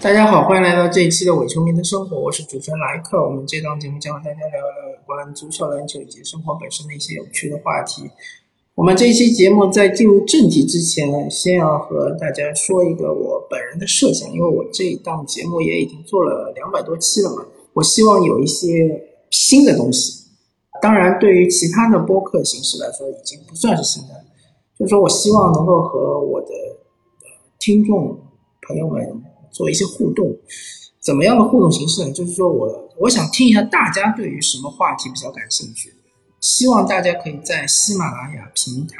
大家好，欢迎来到这一期的伪球迷的生活，我是主持人莱克。我们这档节目将和大家聊一聊有关足球、篮球以及生活本身的一些有趣的话题。我们这一期节目在进入正题之前，先要和大家说一个我本人的设想，因为我这一档节目也已经做了两百多期了嘛，我希望有一些新的东西。当然，对于其他的播客形式来说，已经不算是新的。就是说我希望能够和我的听众朋友们做一些互动。怎么样的互动形式呢？就是说我我想听一下大家对于什么话题比较感兴趣。希望大家可以在喜马拉雅平台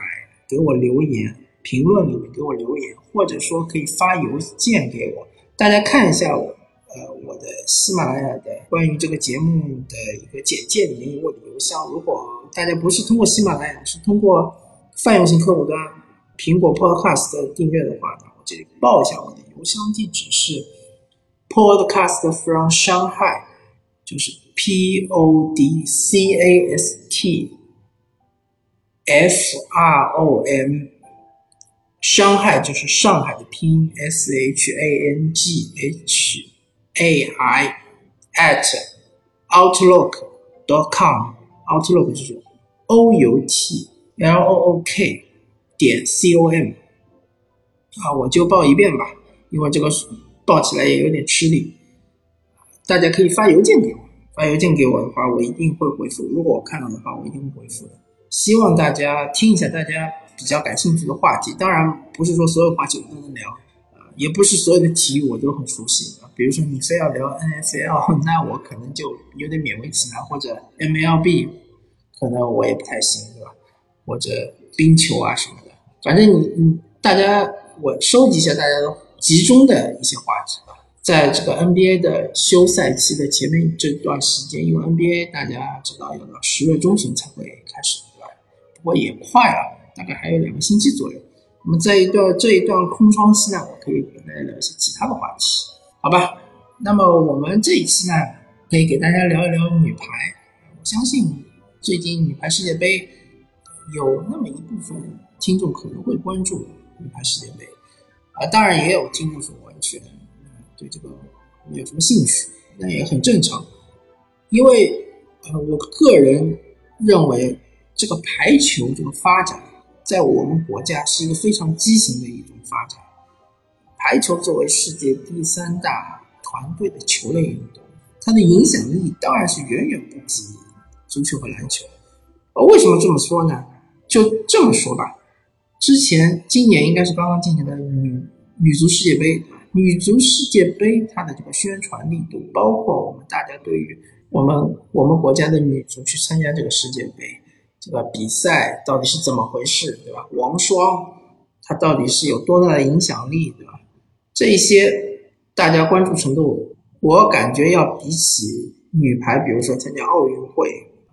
给我留言，评论里面给我留言，或者说可以发邮件给我。大家看一下我，呃，我的喜马拉雅的关于这个节目的一个简介里面有我的邮箱。如果大家不是通过喜马拉雅，是通过泛用型客户端苹果 Podcast 订阅的话呢，我这里报一下我邮箱地址是 Podcast from Shanghai，就是。P O D C A S T F R O M，伤害就是上海的拼音 S H A N G H A I at outlook dot com outlook 就是 O U T L O O K 点 C O M 啊，我就报一遍吧，因为这个报起来也有点吃力，大家可以发邮件给我。发邮件给我的话，我一定会回复。如果我看到的话，我一定会回复的。希望大家听一下大家比较感兴趣的话题。当然，不是说所有话题我都能聊，啊，也不是所有的体育我都很熟悉。比如说你非要聊 NFL，那我可能就有点勉为其难；或者 MLB，可能我也不太行，对吧？或者冰球啊什么的，反正你你大家，我收集一下大家的集中的一些话题。在这个 NBA 的休赛期的前面这段时间，因为 NBA 大家知道要到十月中旬才会开始，对吧？不过也快了，大概还有两个星期左右。那么在一段这一段空窗期呢，我可以跟大家聊一些其他的话题，好吧？那么我们这一期呢，可以给大家聊一聊女排。我相信最近女排世界杯有那么一部分听众可能会关注女排世界杯，啊，当然也有听众是完全。对这个没有什么兴趣，那也很正常，因为呃，我个人认为这个排球这个发展在我们国家是一个非常畸形的一种发展。排球作为世界第三大团队的球类运动，它的影响力当然是远远不及足球和篮球。呃，为什么这么说呢？就这么说吧，之前今年应该是刚刚进行的女女足世界杯。女足世界杯，它的这个宣传力度，包括我们大家对于我们我们国家的女足去参加这个世界杯，这个比赛到底是怎么回事，对吧？王霜她到底是有多大的影响力，对吧？这些大家关注程度，我感觉要比起女排，比如说参加奥运会，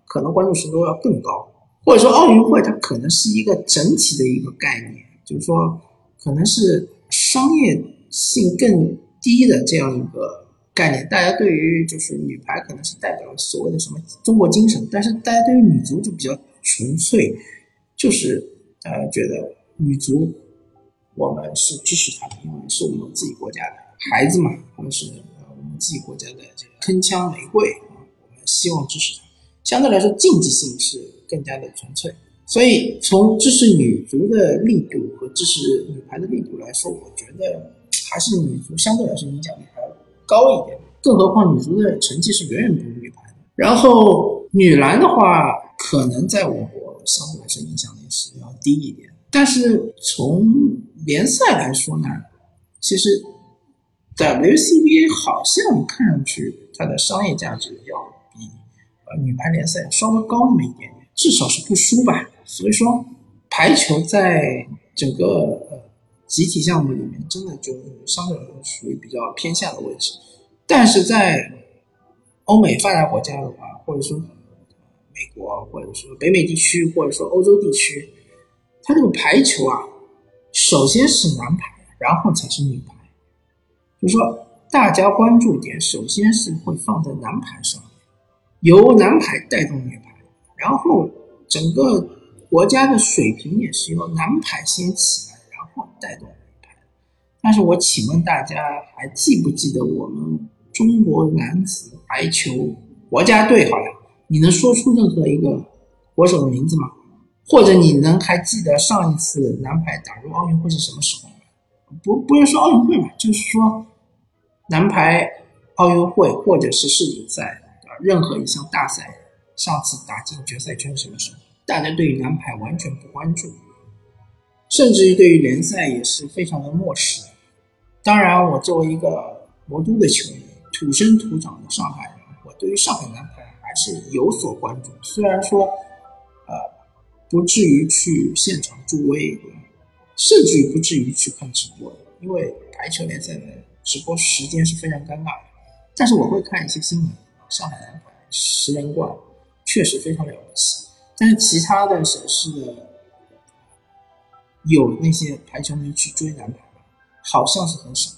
可能关注程度要更高。或者说奥运会它可能是一个整体的一个概念，就是说可能是商业。性更低的这样一个概念，大家对于就是女排可能是代表所谓的什么中国精神，但是大家对于女足就比较纯粹，就是大家觉得女足我们是支持她的，因为是我们自己国家的孩子嘛，或者是我们自己国家的这个铿锵玫瑰啊，我们希望支持她。相对来说，竞技性是更加的纯粹，所以从支持女足的力度和支持女排的力度来说，我觉得。还是女足相对来说影响力还要高一点，更何况女足的成绩是远远不如女排的。然后女篮的话，可能在我国相对来说影响力是要低一点。但是从联赛来说呢，其实 WCBA 好像看上去它的商业价值要比呃女排联赛稍微高那么一点，至少是不输吧。所以说排球在整个呃。集体项目里面，真的就相对来说属于比较偏下的位置，但是在欧美发达国家的话，或者说美国，或者说北美地区，或者说欧洲地区，它这个排球啊，首先是男排，然后才是女排，就是说大家关注点首先是会放在男排上面，由男排带动女排，然后整个国家的水平也是由男排先起来。然后带动女排，但是我请问大家，还记不记得我们中国男子排球国家队？好了，你能说出任何一个国手的名字吗？或者你能还记得上一次男排打入奥运会是什么时候？不，不是说奥运会嘛，就是说男排奥运会或者是世锦赛啊，任何一项大赛，上次打进决赛圈什么时候？大家对于男排完全不关注，甚至于对于联赛也是非常的漠视。当然，我作为一个魔都的球迷，土生土长的上海人，我对于上海男排还是有所关注。虽然说，呃，不至于去现场助威，甚至于不至于去看直播，因为排球联赛的直播时间是非常尴尬的。但是我会看一些新闻，上海男排十连冠确实非常了不起。但是其他的省市的有那些排球迷去追男排吗？好像是很少。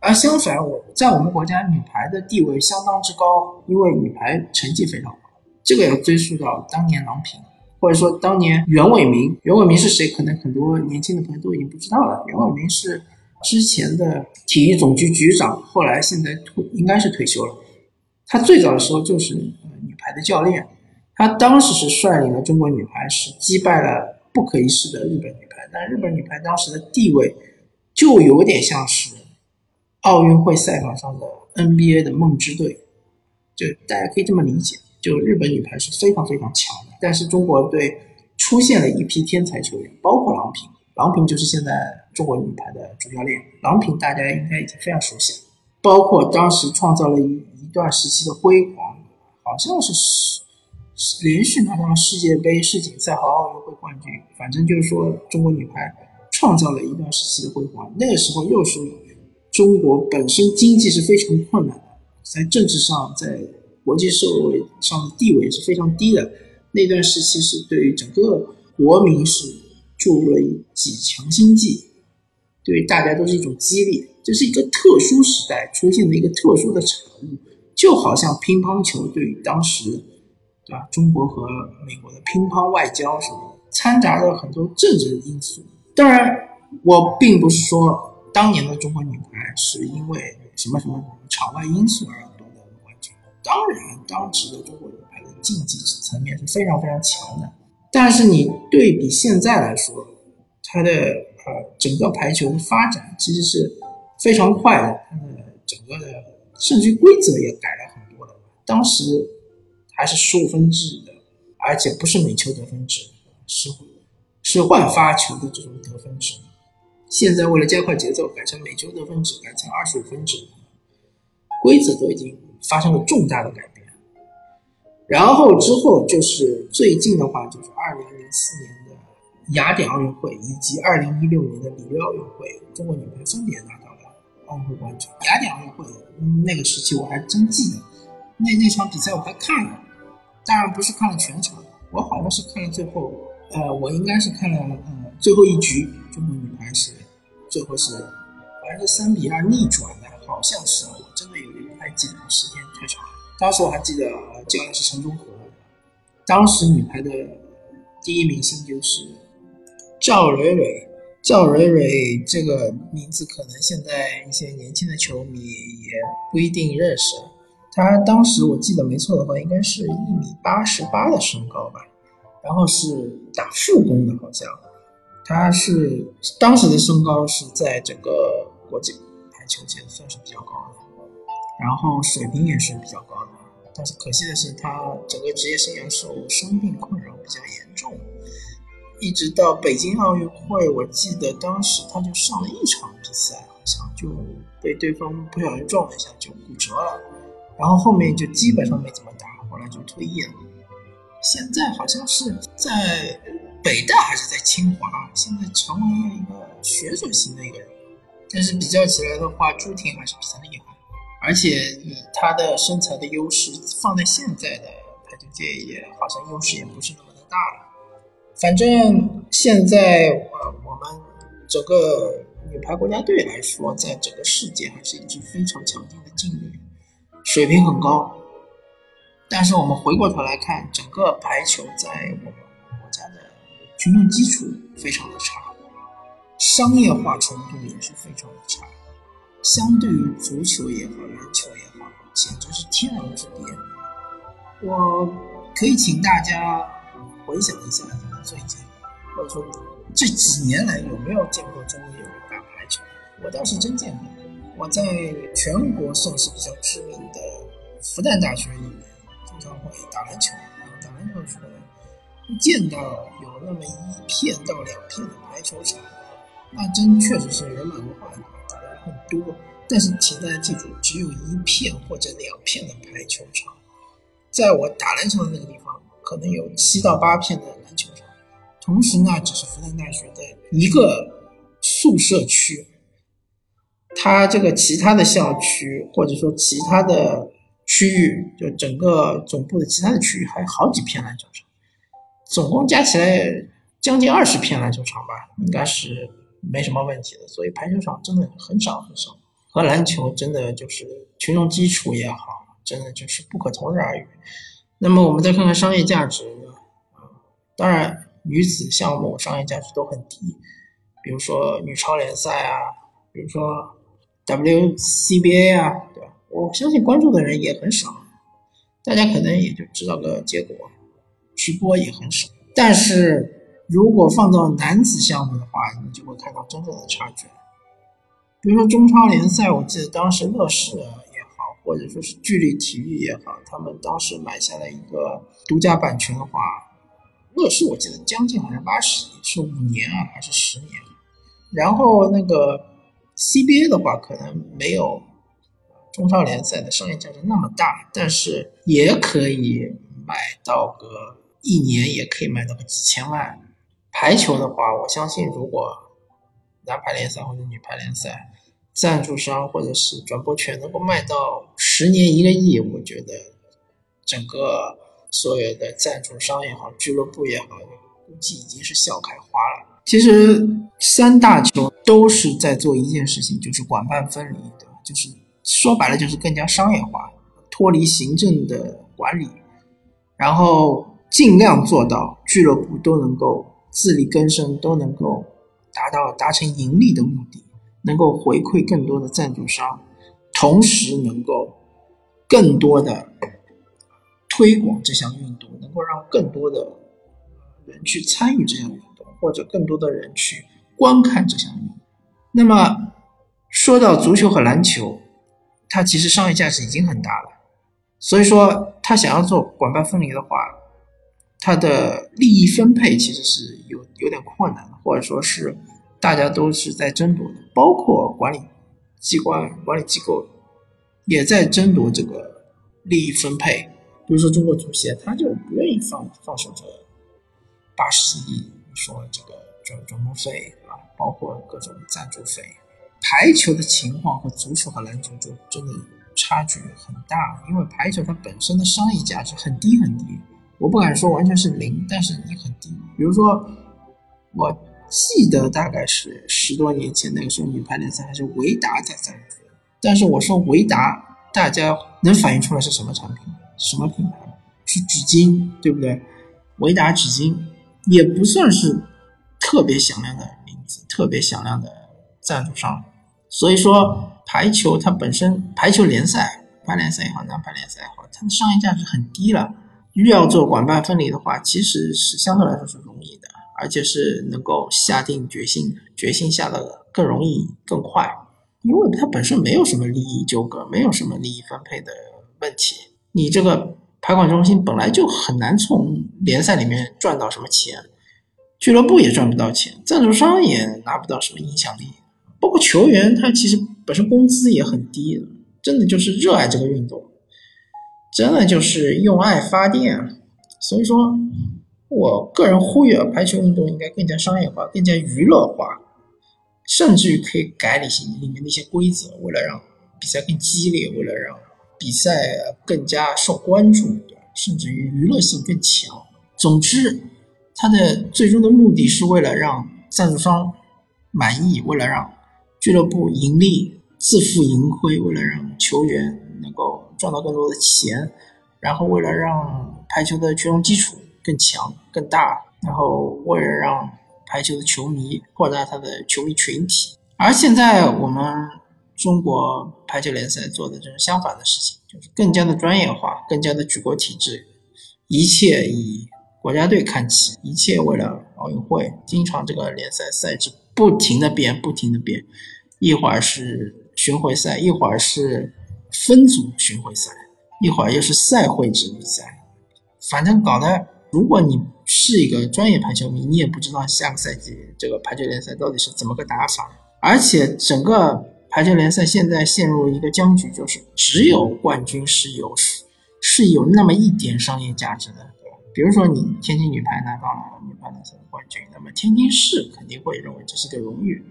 而相反，我在我们国家女排的地位相当之高，因为女排成绩非常好。这个要追溯到当年郎平，或者说当年袁伟民。袁伟民是谁？可能很多年轻的朋友都已经不知道了。袁伟民是之前的体育总局局长，后来现在退应该是退休了。他最早的时候就是的教练。他当时是率领了中国女排，是击败了不可一世的日本女排。但日本女排当时的地位，就有点像是奥运会赛场上的 NBA 的梦之队，就大家可以这么理解。就日本女排是非常非常强的，但是中国队出现了一批天才球员，包括郎平。郎平就是现在中国女排的主教练。郎平大家应该已经非常熟悉了，包括当时创造了一一段时期的辉煌，好像是是。连续拿到了世界杯、世锦赛和奥运会冠军，反正就是说中国女排创造了一段时期的辉煌。那个时候又是中国本身经济是非常困难的，在政治上、在国际社会上的地位是非常低的。那段时期是对于整个国民是注入了一剂强心剂，对于大家都是一种激励。这是一个特殊时代出现的一个特殊的产物，就好像乒乓球对于当时。对吧？中国和美国的乒乓外交什么，掺杂了很多政治因素。当然，我并不是说当年的中国女排是因为什么什么场外因素而夺得冠军。当然，当时的中国女排的竞技层面是非常非常强的。但是你对比现在来说，它的呃整个排球的发展其实是非常快的。它的整个的甚至规则也改了很多的。当时。还是十五分制的，而且不是每球得分制，是是换发球的这种得分制。现在为了加快节奏，改成每球得分制，改成二十五分制，规则都已经发生了重大的改变。然后之后就是最近的话，就是二零零四年的雅典奥运会以及二零一六年的里约奥运会，中国女排分别拿奥运会冠军。雅典奥运会那个时期我还真记得，那那场比赛我还看了。当然不是看了全场，我好像是看了最后，呃，我应该是看了呃最后一局，中国女排是最后是好像是三比二逆转的，好像是，我真的有点不太记得，时间太长了。当时我还记得教练是陈忠和，当时女排的第一明星就是赵蕊蕊，赵蕊蕊这个名字可能现在一些年轻的球迷也不一定认识。他当时我记得没错的话，应该是一米八十八的身高吧，然后是打副攻的，好像。他是当时的身高是在整个国际排球界算是比较高的，然后水平也是比较高的，但是可惜的是他整个职业生涯受伤病困扰比较严重，一直到北京奥运会，我记得当时他就上了一场比赛，好像就被对方不小心撞了一下就骨折了。然后后面就基本上没怎么打，后来就退役了。现在好像是在北大还是在清华，现在成为了一个选手型的一个人。但是比较起来的话，朱婷还是比较厉害，而且以她的身材的优势，放在现在的排球界也好像优势也不是那么的大了。反正现在呃，我们整个女排国家队来说，在整个世界还是一支非常强劲的劲旅。水平很高，但是我们回过头来看，整个排球在我们国家的群众基础非常的差，商业化程度也是非常的差，相对于足球也好，篮球也好，简直是天壤之别。我可以请大家回想一下，最近或者说这几年来有没有见过中国有人打排球？我倒是真见过。我在全国算是比较知名的复旦大学里面，经常会打篮球。打篮球的时候，会见到有那么一片到两片的排球场，那真确实是人满为患，打的人很多。但是请大家记住，只有一片或者两片的排球场。在我打篮球的那个地方，可能有七到八片的篮球场。同时呢，只是复旦大学的一个宿舍区。它这个其他的校区，或者说其他的区域，就整个总部的其他的区域，还有好几片篮球场，总共加起来将近二十片篮球场吧，应该是没什么问题的。所以排球场真的很少很少，和篮球真的就是群众基础也好，真的就是不可同日而语。那么我们再看看商业价值，啊，当然女子项目商业价值都很低，比如说女超联赛啊，比如说。WCBA 啊，对吧？我相信关注的人也很少，大家可能也就知道个结果，直播也很少。但是如果放到男子项目的话，你就会看到真正的差距。比如说中超联赛，我记得当时乐视也好，或者说是聚力体育也好，他们当时买下了一个独家版权的话，乐视我记得将近好像八十亿，是五年啊还是十年？然后那个。CBA 的话可能没有中超联赛的商业价值那么大，但是也可以买到个一年也可以买到个几千万。排球的话，我相信如果男排联赛或者女排联赛赞助商或者是转播权能够卖到十年一个亿，我觉得整个所有的赞助商也好，俱乐部也好，估计已经是笑开花了。其实三大球都是在做一件事情，就是管办分离的，就是说白了就是更加商业化，脱离行政的管理，然后尽量做到俱乐部都能够自力更生，都能够达到达成盈利的目的，能够回馈更多的赞助商，同时能够更多的推广这项运动，能够让更多的人去参与这项运动。或者更多的人去观看这项运动。那么说到足球和篮球，它其实商业价值已经很大了。所以说，他想要做管办分离的话，它的利益分配其实是有有点困难的，或者说是大家都是在争夺的，包括管理机关、管理机构也在争夺这个利益分配。比如说中国足协，他就不愿意放放手这八十亿。说这个转转播费啊，包括各种赞助费，排球的情况和足球和篮球就真的差距很大，因为排球它本身的商业价值很低很低，我不敢说完全是零，但是你很低。比如说，我记得大概是十多年前那个时候，女排联赛还是维达在赞助，但是我说维达，大家能反映出来是什么产品吗？什么品牌？是纸巾，对不对？维达纸巾。也不算是特别响亮的名字，特别响亮的赞助商。所以说，排球它本身，排球联赛、排联赛也好，男排联赛也好，它的商业价值很低了。欲要做管办分离的话，其实是相对来说是容易的，而且是能够下定决心，决心下的更容易、更快，因为它本身没有什么利益纠葛，没有什么利益分配的问题。你这个。排管中心本来就很难从联赛里面赚到什么钱，俱乐部也赚不到钱，赞助商也拿不到什么影响力，包括球员他其实本身工资也很低，真的就是热爱这个运动，真的就是用爱发电。所以说，我个人呼吁啊，排球运动应该更加商业化，更加娱乐化，甚至于可以改里里面的一些规则，为了让比赛更激烈，为了让。比赛更加受关注，甚至于娱乐性更强。总之，它的最终的目的是为了让赞助商满意，为了让俱乐部盈利、自负盈亏，为了让球员能够赚到更多的钱，然后为了让排球的群众基础更强、更大，然后为了让排球的球迷，扩大他的球迷群体。而现在我们中国排球联赛做的就是相反的事情，就是更加的专业化，更加的举国体制，一切以国家队看齐，一切为了奥运会。经常这个联赛赛制不停的变，不停的变，一会儿是巡回赛，一会儿是分组巡回赛，一会儿又是赛会制比赛，反正搞得。如果你是一个专业排球迷，你也不知道下个赛季这个排球联赛到底是怎么个打法。而且整个排球联赛现在陷入一个僵局，就是只有冠军是有是是有那么一点商业价值的，对吧？比如说你天津女排拿到了女排联赛的冠军，那么天津市肯定会认为这是个荣誉，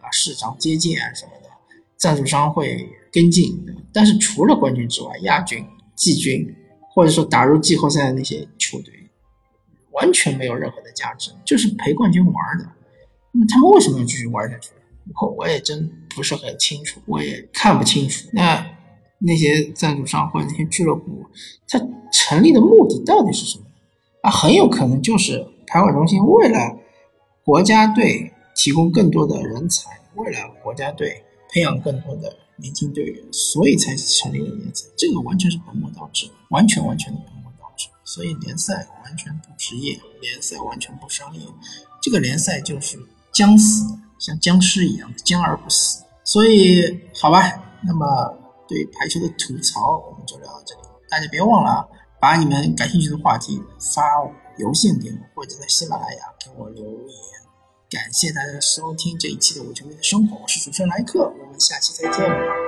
啊，市长接见啊什么的，赞助商会跟进。但是除了冠军之外，亚军、季军，或者说打入季后赛的那些球队。完全没有任何的价值，就是陪冠军玩的。那么他们为什么要继续玩下去？我我也真不是很清楚，我也看不清楚。那那些赞助商或者那些俱乐部，它成立的目的到底是什么？啊，很有可能就是排管中心为了国家队提供更多的人才，为了国家队培养更多的年轻队员，所以才成立了联赛。这个完全是本末倒置，完全完全的本末倒置。所以联赛完全不职业，联赛完全不商业，这个联赛就是将死，像僵尸一样的僵而不死。所以好吧，那么对排球的吐槽我们就聊到这里，大家别忘了啊把你们感兴趣的话题发邮件给我，或者在喜马拉雅给我留言。感谢大家收听这一期的《我球迷的生活》，我是主持人莱克，我们下期再见。